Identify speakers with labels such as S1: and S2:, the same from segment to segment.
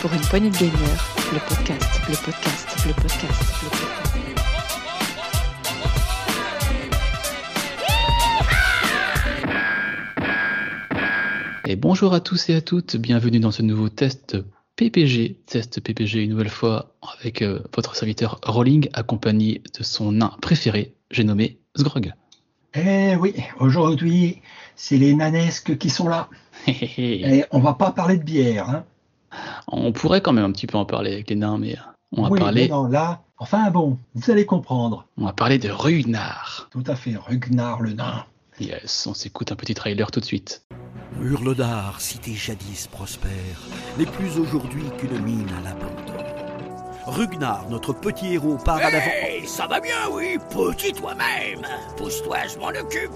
S1: pour une poignée de gamers, le podcast, le podcast, le podcast, le podcast.
S2: Et bonjour à tous et à toutes, bienvenue dans ce nouveau test PPG, test PPG une nouvelle fois avec euh, votre serviteur Rolling accompagné de son nain préféré, j'ai nommé Sgrog.
S3: Eh oui, aujourd'hui, c'est les nanesques qui sont là. Et on va pas parler de bière. Hein.
S2: On pourrait quand même un petit peu en parler avec les nains, mais on va
S3: oui,
S2: parler,
S3: mais non, là, enfin bon, vous allez comprendre.
S2: on va parler de Rugnar.
S3: Tout à fait, Rugnar le nain.
S2: Yes, on s'écoute un petit trailer tout de suite.
S4: Hurledar, cité jadis prospère, n'est plus aujourd'hui qu'une mine à l'abandon. Rugnar, notre petit héros, part à l'avant.
S5: Hey, ça va bien, oui, petit toi-même. Pousse-toi, je m'en occupe.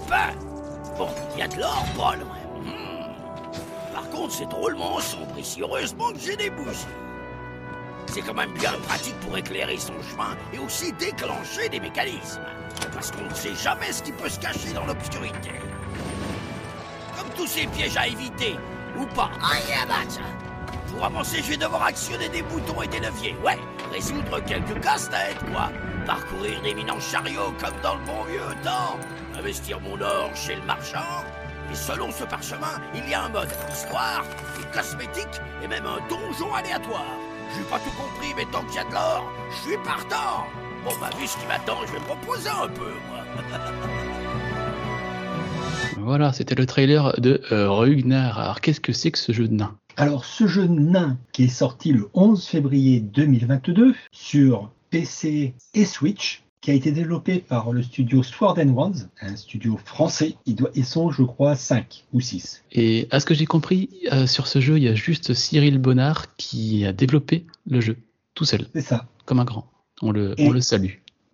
S5: Bon, il y a de l'or, pas loin. Par contre, c'est drôlement sombre ici. Heureusement que j'ai des bougies. C'est quand même bien pratique pour éclairer son chemin et aussi déclencher des mécanismes. Parce qu'on ne sait jamais ce qui peut se cacher dans l'obscurité. Comme tous ces pièges à éviter, ou pas. Pour avancer, je vais devoir actionner des boutons et des leviers. Ouais, résoudre quelques casse-têtes, quoi. Parcourir des mines chariot comme dans le bon vieux temps. Investir mon or chez le marchand. Et selon ce parchemin, il y a un mode histoire, des cosmétiques et même un donjon aléatoire. J'ai pas tout compris, mais tant qu'il y a de l'or, je suis partant. Bon, bah, vu ce qui m'attend, je vais me reposer un peu, moi.
S2: Voilà, c'était le trailer de euh, Rugnar. Alors qu'est-ce que c'est que ce jeu de nains
S3: Alors, ce jeu nain qui est sorti le 11 février 2022 sur PC et Switch, qui a été développé par le studio Sword and Wands, un studio français. Ils, doivent- ils sont, je crois, 5 ou 6.
S2: Et à ce que j'ai compris, euh, sur ce jeu, il y a juste Cyril Bonnard qui a développé le jeu, tout seul,
S3: C'est ça.
S2: comme un grand. On le,
S3: Et-
S2: on le salue.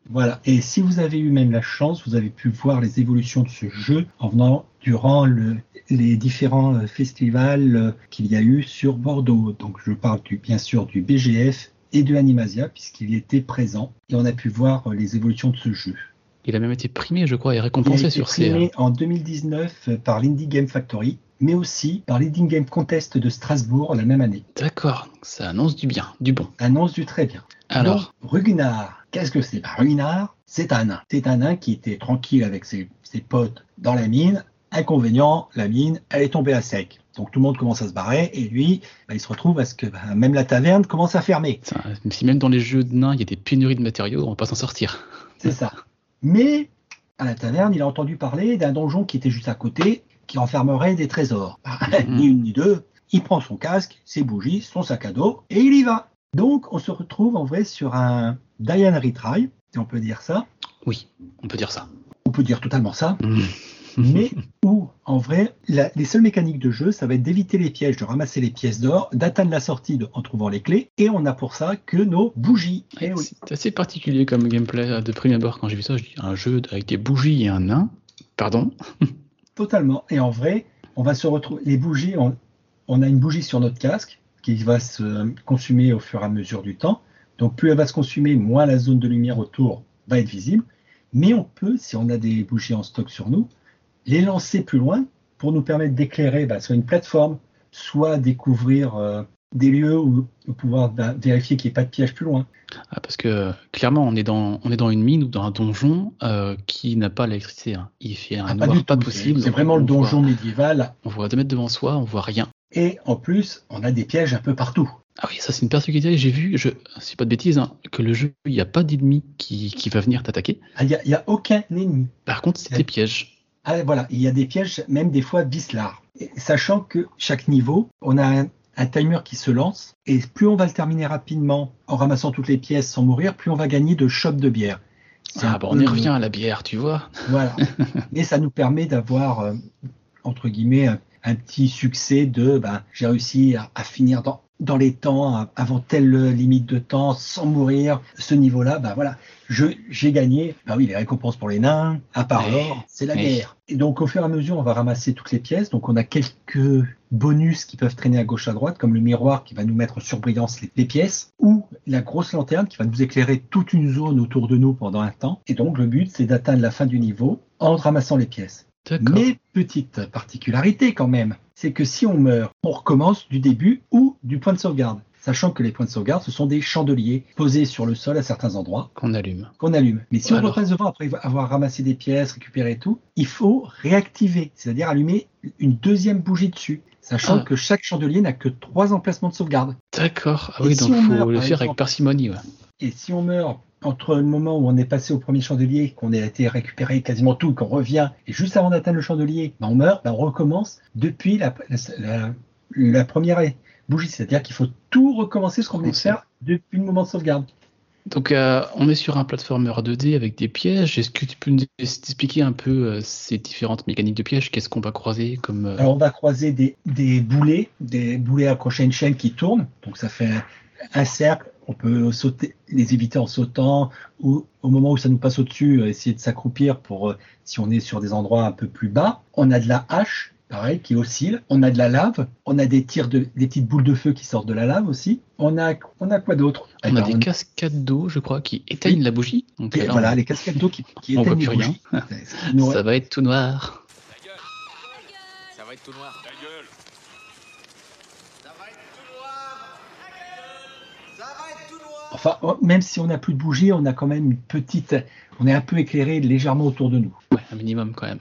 S3: Voilà. Et si vous avez eu même la chance, vous avez pu voir les évolutions de ce jeu en venant durant le- les différents euh, festivals euh, qu'il y a eu sur Bordeaux. Donc je parle du, bien sûr du BGF et de Animasia puisqu'il y était présent et on a pu voir euh, les évolutions de ce jeu.
S2: Il a même été primé, je crois, et
S3: Il a
S2: récompensé
S3: été
S2: sur
S3: primé en 2019 euh, par l'Indie Game Factory, mais aussi par l'Indie Game Contest de Strasbourg la même année.
S2: D'accord, ça annonce du bien, du bon.
S3: Annonce du très bien.
S2: Alors,
S3: Donc, Rugnar, qu'est-ce que c'est? Bah, Rugnar, c'est un nain. C'est un nain qui était tranquille avec ses, ses potes dans la mine. Inconvénient, la mine, elle est tombée à sec. Donc tout le monde commence à se barrer et lui, bah, il se retrouve à ce que bah, même la taverne commence à fermer.
S2: ça- si même dans les jeux de nains, il y a des pénuries de matériaux, on va pas s'en sortir.
S3: C'est ça. Mais à la taverne, il a entendu parler d'un donjon qui était juste à côté, qui renfermerait des trésors. Bah,
S2: Mhm.
S3: Ni une ni deux. Il prend son casque, ses bougies, son sac à dos et il y va. Donc on se retrouve en vrai sur un Diane Retry, si on peut dire ça.
S2: Oui, on peut dire ça.
S3: On peut dire totalement ça.
S2: Mm.
S3: Mais où, en vrai, la- les seules mécaniques de jeu, ça va être d'éviter les pièges, de ramasser les pièces d'or, d'atteindre la sortie de- en trouvant les clés, et on a pour ça que nos bougies. Eh oui.
S2: C'est assez particulier comme gameplay euh, de prime abord. Quand j'ai vu ça, je dis un jeu avec des bougies et un nain? Pardon?
S3: Totalement. Et en vrai, on va se retrouver. Les bougies, on, on a une bougie sur notre casque qui va se consumer au fur et à mesure du temps. Donc, plus elle va se consumer, moins la zone de lumière autour va être visible. Mais on peut, si on a des bougies en stock sur nous, les lancer plus loin pour nous permettre d'éclairer bah, soit une plateforme, soit découvrir euh, des lieux où, où pouvoir bah, vérifier qu'il n'y ait pas de piège plus loin.
S2: Ah, Parce que clairement, on est, dans, on est dans une mine ou dans un donjon euh, qui n'a pas l'électricité. hein. Il fait un
S3: Ah, pas
S2: noir
S3: du
S2: pas
S3: tout.
S2: possible.
S3: C'est vraiment
S2: On
S3: le donjon
S2: voit-
S3: médiéval.
S2: on voit deux mètres devant soi, on voit rien.
S3: Et en plus, on a des pièges un peu partout.
S2: Ah oui, ça c'est une particularité. J'ai vu, je, c'est pas de bêtises, hein, que le jeu, il n'y a pas d'ennemi qui, qui va venir t'attaquer.
S3: Ah, Il n'y a, a aucun ennemi.
S2: Par contre, c'est des pièges.
S3: Ah, voilà, il y a des pièges, même des fois. Et Sachant que chaque niveau, on a un, un timer qui se lance, et plus on va le terminer rapidement en ramassant toutes les pièces sans mourir, plus on va gagner de shots de bière.
S2: Ah bon, on y revient à la bière, tu vois.
S3: Voilà. Et ça nous permet d'avoir, euh, entre guillemets, un, un petit succès de ben, j'ai réussi à, à finir dans, dans les temps, avant telle limite de temps, sans mourir. Ce niveau-là, ben voilà, j'ai gagné. Ben oui, les récompenses pour les nains, à part
S2: Oui.
S3: l'or, c'est la
S2: Oui.
S3: guerre. Et donc, au fur et à mesure, on va ramasser toutes les pièces. Donc, on a quelques bonus qui peuvent traîner à gauche à droite, comme le miroir qui va nous mettre sur brillance les, les pièces, ou la grosse lanterne qui va nous éclairer toute une zone autour de nous pendant un temps. Et donc, le but, c'est d'atteindre la fin du niveau en ramassant les pièces. Mais petite particularité quand même, c'est que si on meurt, on recommence du début ou du point de sauvegarde. sachant que les points de sauvegarde, ce sont des chandeliers posés sur le sol à certains endroits
S2: Qu'on allume.
S3: qu'on allume. Mais si on repasse devant après avoir ramassé des pièces, récupéré tout, il faut réactiver, c'est-à-dire allumer une deuxième bougie dessus, sachant
S2: Ah.
S3: que chaque chandelier n'a que trois emplacements de sauvegarde.
S2: D'accord. Ah oui, donc
S3: on
S2: faut
S3: meurt,
S2: le faire avec parcimonie. Ouais.
S3: Et si on meurt entre le moment où on est passé au premier chandelier, qu'on a été récupéré quasiment tout, qu'on revient, et juste avant d'atteindre le chandelier, ben on meurt, ben on recommence depuis la, la, la- la première bougie. C'est-à-dire qu'il faut tout recommencer ce qu'on venait de faire depuis le moment de sauvegarde.
S2: Donc, euh, on est sur un platformer 2D avec des pièges. Est-ce que tu peux nous expliquer un peu euh, ces différentes mécaniques de pièges? Qu'est-ce qu'on va croiser comme euh,
S3: Alors on va croiser des, des boulets, des boulets accrochés à une chaîne qui tournent. Donc ça fait un cercle. On peut sauter, les éviter en sautant ou au moment où ça nous passe au-dessus, euh, essayer de s'accroupir pour euh, si on est sur des endroits un peu plus bas. On a de la hache, pareil, qui oscille. On a de la lave. On a des tirs de, des petites boules de feu qui sortent de la lave aussi. On a, on a quoi d'autre?
S2: On a
S3: Eh ben,
S2: des cascades d'eau, je crois, qui éteignent la bougie. Donc
S3: et
S2: là,
S3: voilà,
S2: on-
S3: les cascades d'eau qui, qui
S2: on voit
S3: éteignent qui nous-
S2: ça va être tout noir.
S6: Ça va être tout noir.
S3: Enfin, oh, même si on n'a plus de bougies, on a quand même une petite, on est un peu éclairé légèrement autour de nous.
S2: Ouais, un minimum quand même.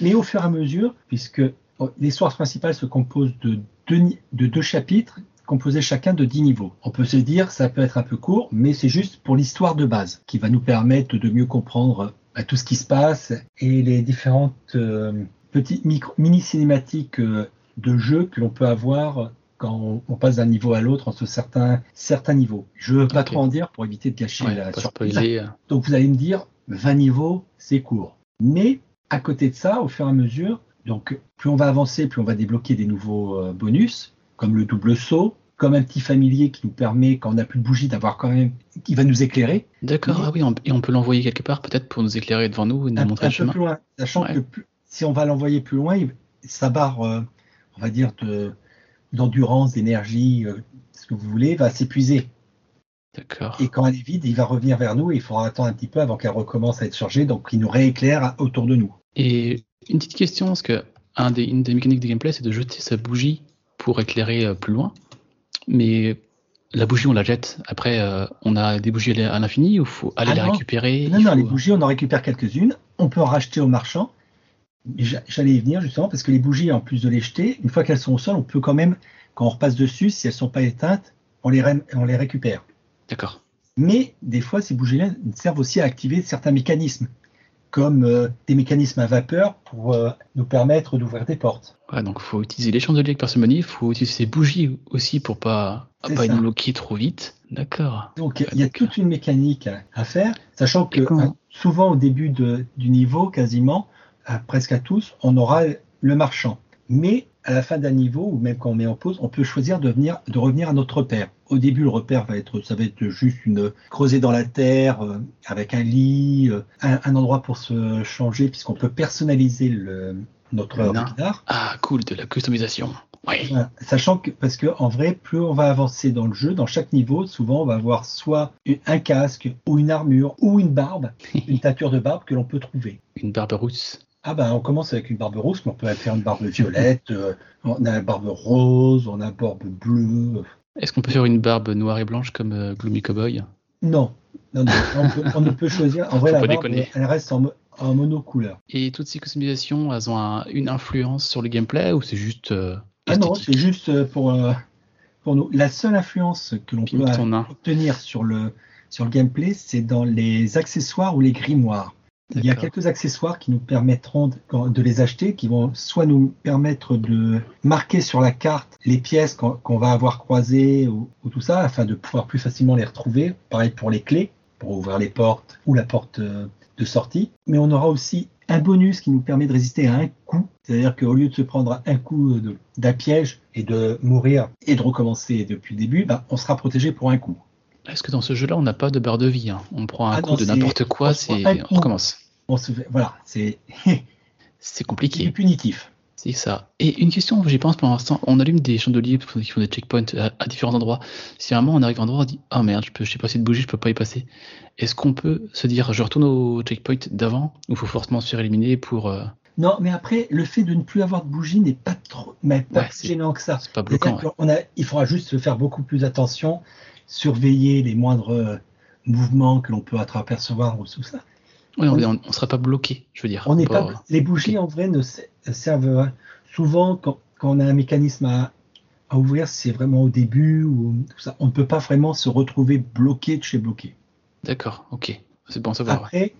S3: Mais au fur et à mesure, puisque oh, l'histoire principale se compose de deux, ni- de deux chapitres, composés chacun de 10 niveaux. On peut se dire, ça peut être un peu court, mais c'est juste pour l'histoire de base, qui va nous permettre de mieux comprendre bah, tout ce qui se passe et les différentes euh, petites mini-cinématiques euh, de jeu que l'on peut avoir quand on, passe d'un niveau à l'autre entre certains, certains niveaux. Je ne veux pas trop en dire pour éviter de gâcher
S2: Ouais,
S3: la surprise.
S2: euh.
S3: Donc vous allez me dire, 20 niveaux, c'est court. Mais à côté de ça, au fur et à mesure, donc plus on va avancer, plus on va débloquer des nouveaux euh, bonus, comme le double saut, comme un petit familier qui nous permet, quand on n'a plus de bougie, d'avoir quand même, qui va nous éclairer
S2: D'accord, ah oui, on- et on peut l'envoyer quelque part peut-être pour nous éclairer devant nous et nous
S3: un,
S2: montrer
S3: un
S2: le
S3: peu
S2: chemin.
S3: plus loin, sachant
S2: Ouais.
S3: que plus- si on va l'envoyer plus loin, sa barre, euh, on va dire, de- d'endurance, d'énergie, euh, ce que vous voulez, va s'épuiser.
S2: D'accord.
S3: Et quand elle est vide, il va revenir vers nous et il faudra attendre un petit peu avant qu'elle recommence à être chargée, donc il nous rééclaire autour de nous.
S2: Et une petite question, parce que un des, une des mécaniques de gameplay, c'est de jeter sa bougie pour éclairer euh, plus loin. Mais la bougie, on la jette. Après, euh, on a des bougies à l'infini ou faut aller
S3: Ah
S2: la
S3: non.
S2: récupérer?
S3: Non, non,
S2: faut-
S3: les bougies, on en récupère quelques-unes. On peut en racheter au marchand. J'a- J'allais y venir justement parce que les bougies, en plus de les jeter, une fois qu'elles sont au sol, on peut quand même, quand on repasse dessus, si elles sont pas éteintes, on les, on les récupère.
S2: D'accord.
S3: Mais des fois, ces bougies-là servent aussi à activer certains mécanismes, comme euh, des mécanismes à vapeur pour euh, nous permettre d'ouvrir des portes.
S2: Ouais, donc faut utiliser les chandeliers avec parcimonie, faut utiliser ces bougies aussi pour pas, pas nous bloquer trop vite. D'accord.
S3: Donc il y a toute une mécanique à, à faire, sachant que euh, souvent au début de- du niveau, quasiment, à- presque à tous, on aura le marchand. Mais à la fin d'un niveau, ou même quand on met en pause, on peut choisir de, venir, de revenir à notre repère. Au début, le repère va être, ça va être juste une creusée dans la terre, euh, avec un lit, euh, un, un endroit pour se changer, puisqu'on peut personnaliser le, notre regard.
S2: Ah, cool, de la customisation.
S3: Voilà. Sachant que, parce que en vrai, plus on va avancer dans le jeu, dans chaque niveau, souvent on va avoir soit un casque, ou une armure, ou une barbe, une teinture de barbe que l'on peut trouver.
S2: Une barbe rousse.
S3: Ah ben, on commence avec une barbe rousse, mais on peut faire une barbe violette, euh, on a une barbe rose, on a une barbe bleue.
S2: Est-ce qu'on peut faire une barbe noire et blanche comme euh, Gloomy Cowboy?
S3: Non, non, non, on, peut, on ne peut choisir. En vrai, la barbe,
S2: déconner.
S3: elle reste en, mo- en monocouleur.
S2: Et toutes ces customisations, elles ont un- une influence sur le gameplay ou c'est juste euh,
S3: Ah non, c'est juste pour, pour nous. La seule influence que l'on peut obtenir sur le, sur le gameplay, c'est dans les accessoires ou les grimoires. Il y a quelques accessoires qui nous permettront de, les acheter, qui vont soit nous permettre de marquer sur la carte les pièces qu'on va avoir croisées ou, ou tout ça, afin de pouvoir plus facilement les retrouver. Pareil pour les clés, pour ouvrir les portes ou la porte euh, de sortie. Mais on aura aussi un bonus qui nous permet de résister à un coup. C'est-à-dire qu'au lieu de se prendre un coup d'un piège et de mourir et de recommencer depuis le début, bah, on sera protégé pour un coup.
S2: Est-ce que dans ce jeu-là, on n'a pas de barre de vie hein? On prend un
S3: Ah
S2: coup
S3: non,
S2: de
S3: c'est-
S2: n'importe quoi,
S3: on se
S2: c'est on recommence.
S3: On se voilà, c'est
S2: C'est
S3: c'est
S2: compliqué.
S3: punitif.
S2: C'est ça. Et une question, j'y pense pour l'instant, on allume des chandeliers qui font des checkpoints à, à différents endroits. Si moment on arrive à un endroit, on dit Ah merde, je peux, je sais pas si de bougie, je peux pas y passer. Est-ce qu'on peut se dire je retourne au checkpoint d'avant ou faut forcément se faire éliminer pour. euh,
S3: Non, mais après, le fait de ne plus avoir de bougie n'est pas trop, mais pas
S2: Ouais,
S3: plus
S2: c'est-
S3: gênant que ça.
S2: C'est pas bloquant.
S3: Qu'on a, il faudra juste faire beaucoup plus attention, surveiller les moindres euh, mouvements que l'on peut apercevoir ou tout ça.
S2: Ouais, on,
S3: on
S2: serait pas bloqué, je veux dire.
S3: On n'est
S2: Pas-
S3: pas, les bougies en vrai ne se- servent à- souvent quand, quand on a un mécanisme à, à ouvrir, c'est vraiment au début ou tout ça. On ne peut pas vraiment se retrouver bloqué de chez bloqué.
S2: D'accord, ok. C'est bon à savoir. ouais.
S3: Après,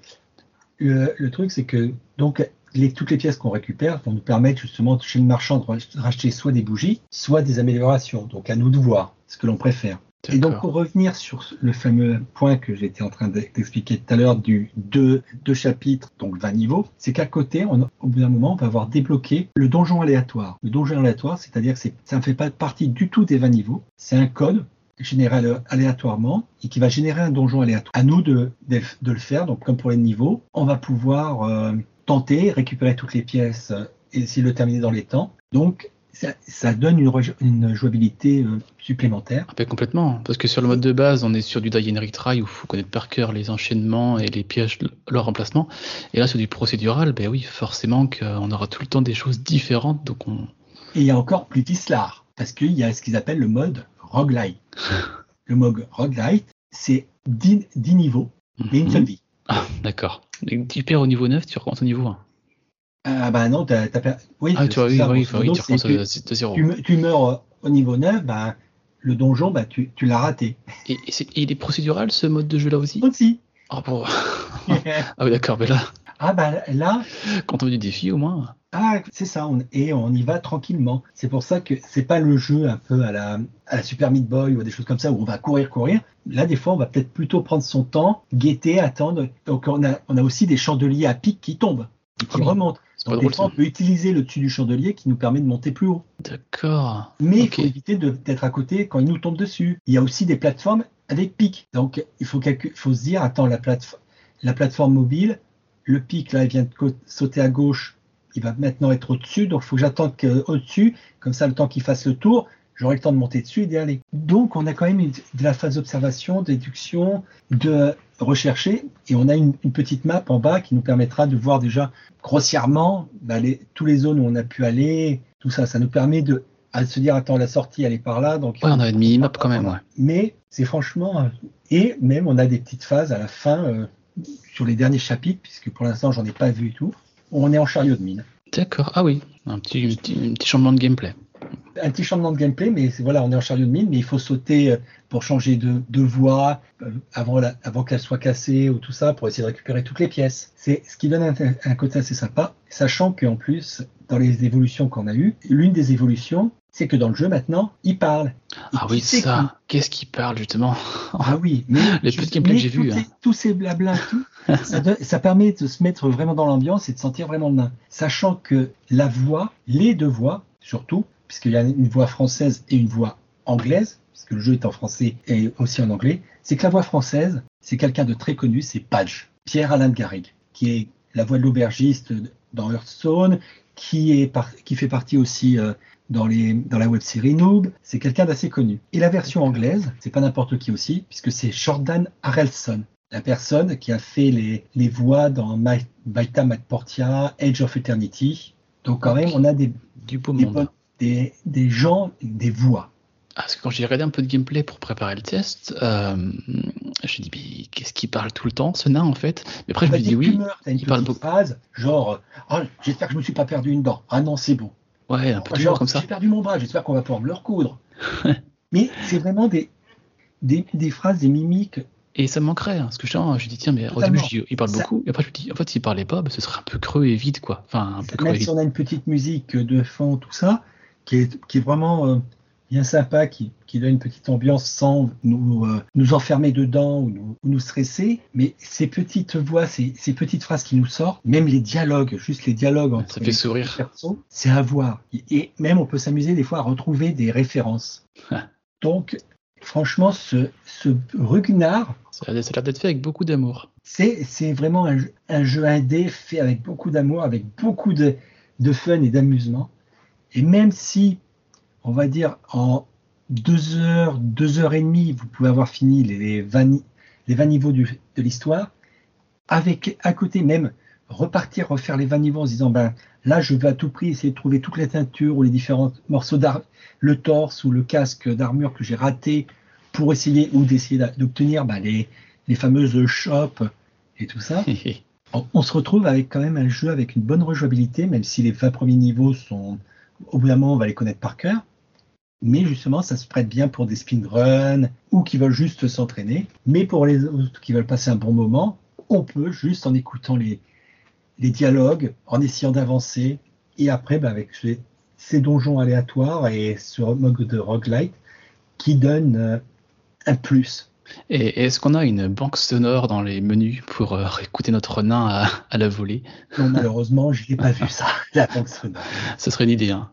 S3: le, truc c'est que donc les, toutes les pièces qu'on récupère vont nous permettre justement chez le marchand de rach- racheter soit des bougies, soit des améliorations. Donc à nous de voir ce que l'on préfère. Et donc, pour revenir sur le fameux point que j'étais en train d'expliquer tout à l'heure du deux, deux chapitres, donc 20 niveaux, c'est qu'à côté, on, au bout d'un moment, on va avoir débloqué le donjon aléatoire. Le donjon aléatoire, c'est-à-dire que ça ne fait pas partie du tout des 20 niveaux. C'est un code généré alé- aléatoirement et qui va générer un donjon aléatoire. À nous de, de, de le faire, donc comme pour les niveaux, on va pouvoir euh, tenter, récupérer toutes les pièces euh, et essayer de le terminer dans les temps. Donc, ça, ça donne une, jouabilité euh, supplémentaire.
S2: Ah complètement, parce que sur le mode de base, on est sur du die and retry où il faut connaître par cœur les enchaînements et les pièges, leur remplacement. Et là, sur du procédural, ben oui, forcément qu'on aura tout le temps des choses différentes, donc on.
S3: Et il y a encore plus d'Islar, parce qu'il y a ce qu'ils appellent le mode roguelite. le mode roguelite, c'est 10, 10 niveaux et une
S2: Mhm.
S3: seule vie.
S2: Ah, d'accord. Tu perds au niveau 9, tu recommences au niveau 1.
S3: Ah bah non, t'as, t'as oui,
S2: Ah, tu
S3: c'est
S2: oui,
S3: ça,
S2: oui, oui,
S3: modo,
S2: tu de, de zéro.
S3: tu, me- tu meurs au niveau 9, bah, le donjon, bah, tu, tu l'as raté.
S2: Et, et c'est- et il est procédural ce mode de jeu là aussi?
S3: Aussi.
S2: Ah bon. Ah oui, d'accord, mais là,
S3: ah bah là,
S2: quand on veut du défi, au moins.
S3: Ah, c'est ça, on- et on y va tranquillement. C'est pour ça que c'est pas le jeu un peu à la, à la Super Meat Boy ou des choses comme ça où on va courir, courir. Là, des fois, on va peut-être plutôt prendre son temps, guetter, attendre. Donc, on a, on a aussi des chandeliers à pic qui tombent, qui
S2: Ah oui.
S3: remontent. Donc, des fois, on peut utiliser le dessus du chandelier qui nous permet de monter plus haut.
S2: D'accord.
S3: Mais il faut éviter d'être à côté quand il nous tombe dessus. Il y a aussi des plateformes avec pic. Donc, il faut, se dire, attends, la, plate- la plateforme mobile, le pic, là, il vient de sauter à gauche, il va maintenant être au-dessus, donc il faut que j'attende que- au-dessus, comme ça, le temps qu'il fasse le tour, j'aurai le temps de monter dessus et d'y aller. Donc, on a quand même une- de la phase d'observation, d'éduction, de rechercher, et on a une, une petite map en bas qui nous permettra de voir déjà grossièrement bah, les, tous les zones où on a pu aller, tout ça. Ça nous permet de à se dire, attends, la sortie, elle est par là. Donc,
S2: Ouais, on a une mini-map quand même, ouais.
S3: mais c'est franchement. euh, Et même, on a des petites phases à la fin, euh, sur les derniers chapitres, puisque pour l'instant, j'en ai pas vu et tout. On est en chariot de mine.
S2: D'accord. Ah oui, un petit, petit, un petit changement de gameplay.
S3: Un petit changement de gameplay, mais voilà, on est en chariot de mine, mais il faut sauter euh, pour changer de, de voie euh, avant, la- avant qu'elle soit cassée ou tout ça, pour essayer de récupérer toutes les pièces. C'est ce qui donne un, un côté assez sympa, sachant qu'en plus, dans les évolutions qu'on a eues, l'une des évolutions, c'est que dans le jeu maintenant, il parle. Et
S2: Ah oui, ça. Qu'est-ce qui parle justement
S3: Ah oui, mais
S2: Les petits gameplays que j'ai vus, hein.
S3: Tous ces blabla, tout, ça, ça permet de se mettre vraiment dans l'ambiance et de sentir vraiment le nain. Sachant que la voix, les deux voix, surtout, puisqu'il y a une voix française et une voix anglaise, puisque le jeu est en français et aussi en anglais, c'est que la voix française, c'est quelqu'un de très connu, c'est Padge, Pierre-Alain de Garrigue, qui est la voix de l'aubergiste dans Hearthstone, qui, est par- qui fait partie aussi euh, dans, les, dans la web série Noob. C'est quelqu'un d'assez connu. Et la version anglaise, c'est pas n'importe qui aussi, puisque c'est Jordan Harrelson, la personne qui a fait les, les voix dans My- Baita Mat Portia, Age of Eternity. Donc quand même, on a des,
S2: Du beau
S3: des,
S2: monde.
S3: bonnes- des, des gens, des voix.
S2: Ah, parce que quand j'ai regardé un peu de gameplay pour préparer le test, euh, j'ai dit, mais qu'est-ce qui parle tout le temps, ce nain en fait? Mais après, je
S3: Bah,
S2: me dis oui.
S3: t'as une
S2: il parle beaucoup.
S3: phrase, genre, ah, j'espère que je me suis pas perdu une dent. Ah non, c'est bon.
S2: Ouais, un peu
S3: Genre,
S2: comme ça.
S3: J'ai perdu mon bras, j'espère qu'on va pouvoir me le recoudre. Mais c'est vraiment des, des, des phrases, des mimiques.
S2: Et ça me manquerait, hein, parce que je, je dis, tiens, mais au
S3: Totalement.
S2: début, je dis, il parle
S3: Ça-
S2: beaucoup, et après, je me dis, en fait, s'il parlait pas, bah, ce serait un peu creux et vide, quoi. Enfin, un peu creux et
S3: Même si on a une petite musique de fond, tout ça, qui est, qui est vraiment euh, bien sympa, qui, qui donne une petite ambiance sans nous, euh, nous enfermer dedans ou nous, ou nous stresser. Mais ces petites voix, ces, ces petites phrases qui nous sortent, même les dialogues, juste les dialogues entre
S2: Ça fait
S3: les
S2: sourire.
S3: persos, c'est à voir. Et- Et même on peut s'amuser des fois à retrouver des références.
S2: Ah.
S3: Donc, franchement, ce, ce Rugnard,
S2: Ça a l'air d'être fait avec beaucoup d'amour.
S3: c'est vraiment un, jeu- un jeu indé fait avec beaucoup d'amour, avec beaucoup de, de fun et d'amusement. Et même si, on va dire, en deux heures, deux heures et demie, vous pouvez avoir fini les 20, ni- les 20 niveaux du- de l'histoire, avec à côté même repartir, refaire les 20 niveaux en se disant ben là je vais à tout prix essayer de trouver toutes les teintures ou les différents morceaux d'armure, le torse ou le casque d'armure que j'ai raté pour essayer ou d'essayer d'obtenir ben, les, les fameuses shops et tout ça. on, on se retrouve avec quand même un jeu avec une bonne rejouabilité, même si les 20 premiers niveaux sont, au bout d'un moment, on va les connaître par cœur. Mais justement, ça se prête bien pour des speedruns ou qui veulent juste s'entraîner. Mais pour les autres qui veulent passer un bon moment, on peut juste en écoutant les, les dialogues, en essayant d'avancer. Et après, bah, avec ces, ces donjons aléatoires et ce mode de roguelite qui donne euh, un plus.
S2: Et est-ce qu'on a une banque sonore dans les menus pour euh, écouter notre nain à, à la volée?
S3: Non, malheureusement, je n'ai pas vu ça, la banque sonore.
S2: Ce serait une idée. Hein.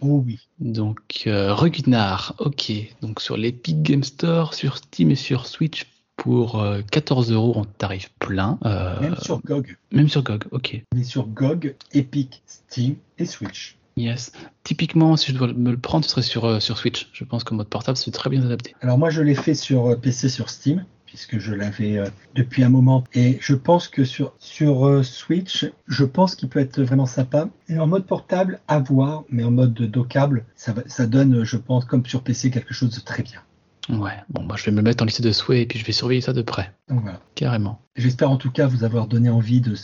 S3: Oh oui.
S2: Donc, euh, Rugnar, ok. Donc, sur l'Epic Game Store, sur Steam et sur Switch pour euh, 14 euros en tarif plein. Euh,
S3: Même sur GOG.
S2: même sur GOG, ok.
S3: On est sur GOG, Epic, Steam et Switch.
S2: Yes. Typiquement, si je dois me le prendre, ce serait sur, euh, sur Switch. Je pense qu'en mode portable, c'est très bien adapté.
S3: Alors moi, je l'ai fait sur euh, PC, sur Steam, puisque je l'avais euh, depuis un moment. Et je pense que sur, sur Switch, je pense qu'il peut être vraiment sympa. Et en mode portable, à voir, mais en mode dockable, ça, ça donne, je pense, comme sur PC, quelque chose de très bien.
S2: Ouais, bon, bah, je vais me mettre en liste de souhaits et puis je vais surveiller ça de près.
S3: Donc voilà.
S2: Carrément.
S3: J'espère en tout cas vous avoir donné envie de,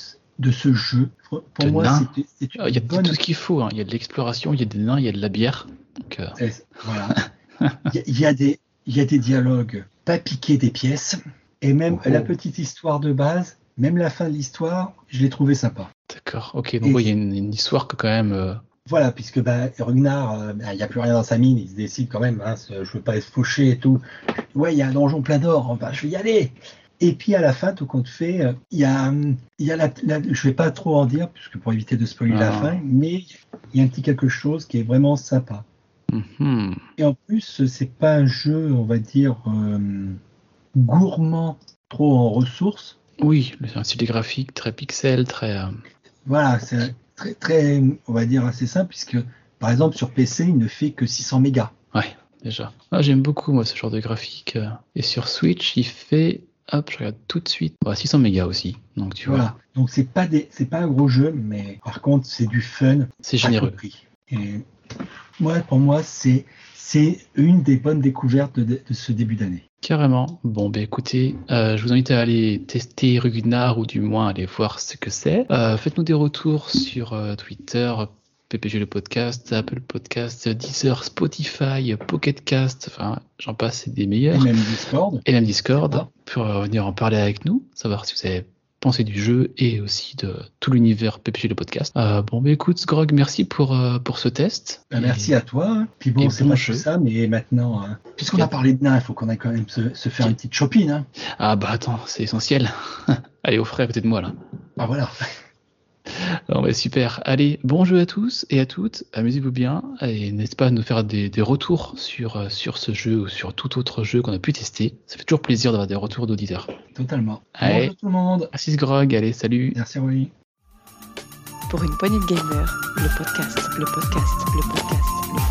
S3: de ce jeu. Pour
S2: De
S3: moi, c'est- une
S2: Euh, Il y a
S3: bonne
S2: tout ce qu'il faut. hein. Il y a de l'exploration, il y a des nains, il y a de la bière. Donc, euh,
S3: C'est- Voilà. Il y, a- des, il y a des dialogues pas piqués des pièces. Et même
S2: Oh.
S3: la petite histoire de base, même la fin de l'histoire, je l'ai trouvé sympa.
S2: d'accord. Ok, donc il y a une, une histoire que quand même. euh,
S3: Voilà, puisque bah, Ragnar, euh, bah, il n'y a plus rien dans sa mine, il se décide quand même, hein, je veux pas être fauché et tout. Ouais, il y a un donjon plein d'or, bah, je vais y aller. Et puis à la fin, tout compte fait, euh, il y a, hum, il y a la, la- je vais pas trop en dire, puisque pour éviter de spoiler la
S2: Ah.
S3: fin, mais il y a un petit quelque chose qui est vraiment sympa.
S2: mhm.
S3: Et en plus, c'est pas un jeu, on va dire, euh, gourmand trop en ressources.
S2: Oui, c'est un style graphique très pixel, très. euh,
S3: Voilà, c'est très, très, on va dire, assez simple, puisque par exemple sur PC, il ne fait que 600 mégas.
S2: Ouais, déjà. Ah, J'aime beaucoup, moi, ce genre de graphique. euh. Et sur Switch, il fait. Hop, je regarde tout de suite. Ouais, 600 mégas aussi. Donc, tu
S3: Voilà.
S2: vois,
S3: Donc c'est pas des, c'est pas un gros jeu, mais par contre c'est du fun.
S2: c'est généreux.
S3: Et moi, pour moi, c'est c'est une des bonnes découvertes de, de ce début d'année.
S2: Carrément. Bon, ben écoutez, euh, je vous invite à aller tester Rugnar ou du moins aller voir ce que c'est. Euh, Faites-nous des retours sur euh, Twitter, PPG le podcast, Apple Podcast, Deezer, Spotify, Pocket Cast, enfin j'en passe, c'est des
S3: Et
S2: meilleurs.
S3: même Discord.
S2: Et même Discord
S3: Ah.
S2: pour euh, venir en parler avec nous, savoir si vous avez pensé du jeu et aussi de tout l'univers PPG le podcast. Euh, bon, ben écoute, Grog, merci pour, euh, pour ce test.
S3: Ben, merci à toi. Puis bon,
S2: et
S3: c'est
S2: bon
S3: pas
S2: jeu.
S3: ça, mais maintenant, hein, puisqu'on a parlé de nains, il faut qu'on aille quand même se, se faire une petite shopping. Hein.
S2: Ah bah attends, c'est essentiel. Allez, au frais à côté de moi là.
S3: Ah voilà.
S2: Bon, bah, super. Allez, bon jeu à tous et à toutes. Amusez-vous bien et n'hésitez pas à nous faire des, des retours sur, euh, sur ce jeu ou sur tout autre jeu qu'on a pu tester. Ça fait toujours plaisir d'avoir des retours d'auditeurs.
S3: Totalement.
S2: Allez.
S3: Bonjour tout le monde.
S2: Merci Grog, allez, salut.
S3: Merci Rolly.
S1: Pour une poignée de gamers, le podcast, le podcast, le podcast.